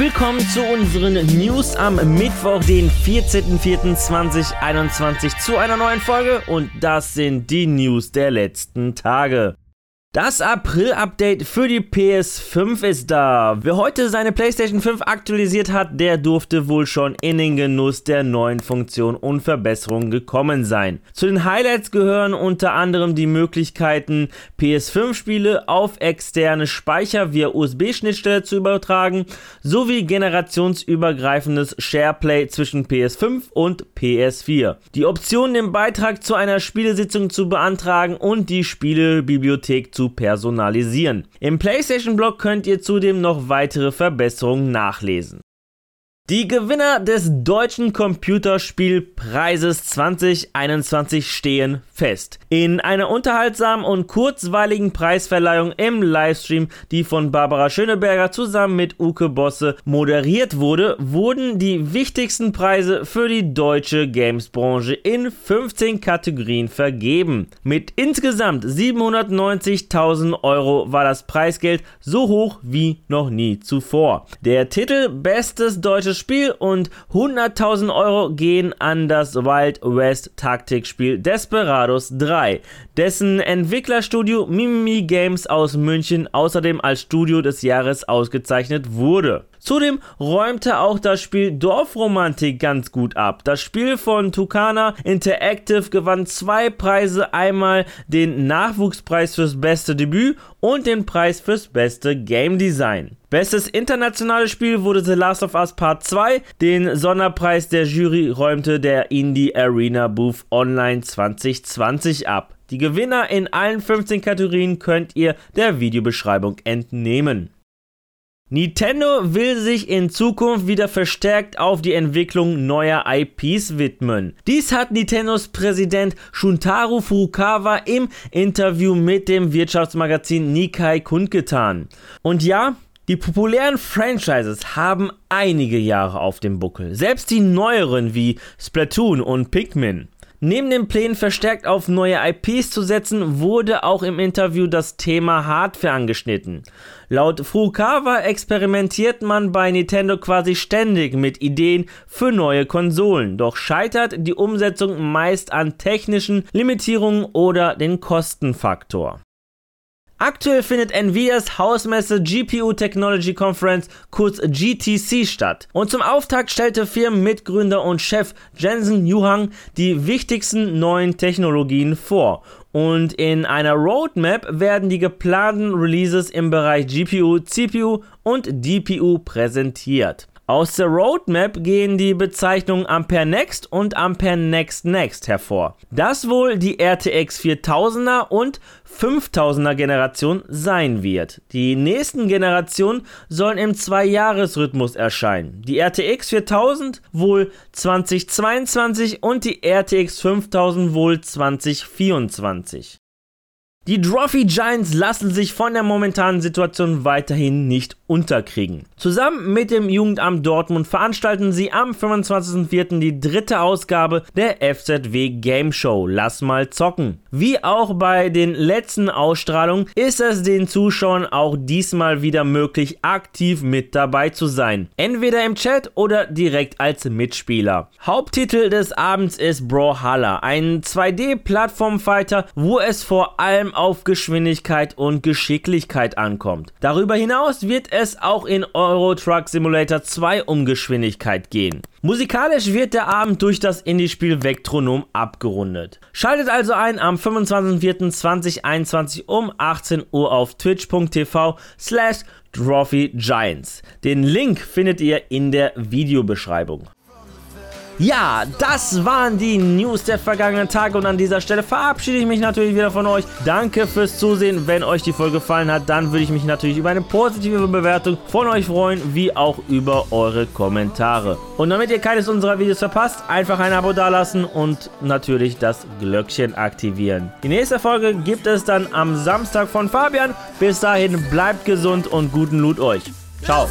Willkommen zu unseren News am Mittwoch, den 14.04.2021 zu einer neuen Folge und das sind die News der letzten Tage. Das April-Update für die PS5 ist da. Wer heute seine PlayStation 5 aktualisiert hat, der durfte wohl schon in den Genuss der neuen Funktion und Verbesserungen gekommen sein. Zu den Highlights gehören unter anderem die Möglichkeiten, PS5-Spiele auf externe Speicher via USB-Schnittstelle zu übertragen, sowie generationsübergreifendes SharePlay zwischen PS5 und PS4. Die Option, den Beitrag zu einer Spielesitzung zu beantragen und die Spielebibliothek zu zu personalisieren. Im PlayStation-Blog könnt ihr zudem noch weitere Verbesserungen nachlesen. Die Gewinner des Deutschen Computerspielpreises 2021 stehen fest. In einer unterhaltsamen und kurzweiligen Preisverleihung im Livestream, die von Barbara Schöneberger zusammen mit Uke Bosse moderiert wurde, wurden die wichtigsten Preise für die deutsche Gamesbranche in 15 Kategorien vergeben. Mit insgesamt 790.000 Euro war das Preisgeld so hoch wie noch nie zuvor. Der Titel Bestes deutsches Spiel und 100.000 Euro gehen an das Wild West Taktikspiel Desperados 3, dessen Entwicklerstudio Mimimi Games aus München außerdem als Studio des Jahres ausgezeichnet wurde. Zudem räumte auch das Spiel Dorfromantik ganz gut ab. Das Spiel von Tucana Interactive gewann zwei Preise, einmal den Nachwuchspreis fürs beste Debüt und den Preis fürs beste Game Design. Bestes internationales Spiel wurde The Last of Us Part 2. Den Sonderpreis der Jury räumte der Indie Arena Booth Online 2020 ab. Die Gewinner in allen 15 Kategorien könnt ihr der Videobeschreibung entnehmen. Nintendo will sich in Zukunft wieder verstärkt auf die Entwicklung neuer IPs widmen. Dies hat Nintendos Präsident Shuntaro Furukawa im Interview mit dem Wirtschaftsmagazin Nikkei kundgetan. Und ja, die populären Franchises haben einige Jahre auf dem Buckel. Selbst die neueren wie Splatoon und Pikmin. Neben den Plänen verstärkt auf neue IPs zu setzen, wurde auch im Interview das Thema Hardware angeschnitten. Laut Furukawa experimentiert man bei Nintendo quasi ständig mit Ideen für neue Konsolen, doch scheitert die Umsetzung meist an technischen Limitierungen oder den Kostenfaktor. Aktuell findet Nvidias Hausmesse GPU Technology Conference, kurz GTC, statt. Und zum Auftakt stellte Firmenmitgründer und Chef Jensen Yuhang die wichtigsten neuen Technologien vor. Und in einer Roadmap werden die geplanten Releases im Bereich GPU, CPU und DPU präsentiert. Aus der Roadmap gehen die Bezeichnungen Ampere Next und Ampere Next Next hervor. Das wohl die RTX 4000er und 5000er Generation sein wird. Die nächsten Generationen sollen im Zwei-Jahres-Rhythmus erscheinen. Die RTX 4000 wohl 2022 und die RTX 5000 wohl 2024. Die Trophy Giants lassen sich von der momentanen Situation weiterhin nicht unterkriegen. Zusammen mit dem Jugendamt Dortmund veranstalten sie am 25.04. die dritte Ausgabe der FZW Game Show Lass mal zocken. Wie auch bei den letzten Ausstrahlungen ist es den Zuschauern auch diesmal wieder möglich, aktiv mit dabei zu sein. Entweder im Chat oder direkt als Mitspieler. Haupttitel des Abends ist Brawlhalla, ein 2D-Plattformfighter, wo es vor auf Geschwindigkeit und Geschicklichkeit ankommt. Darüber hinaus wird es auch in Euro Truck Simulator 2 um Geschwindigkeit gehen. Musikalisch wird der Abend durch das Indie-Spiel Vectronom abgerundet. Schaltet also ein am 25.04.2021 um 18 Uhr auf twitch.tv slash Trophy Giants. Den Link findet ihr in der Videobeschreibung. Ja, das waren die News der vergangenen Tage und an dieser Stelle verabschiede ich mich natürlich wieder von euch. Danke fürs Zusehen. Wenn euch die Folge gefallen hat, dann würde ich mich natürlich über eine positive Bewertung von euch freuen, wie auch über eure Kommentare. Und damit ihr keines unserer Videos verpasst, einfach ein Abo dalassen und natürlich das Glöckchen aktivieren. Die nächste Folge gibt es dann am Samstag von Fabian. Bis dahin bleibt gesund und guten Loot euch. Ciao.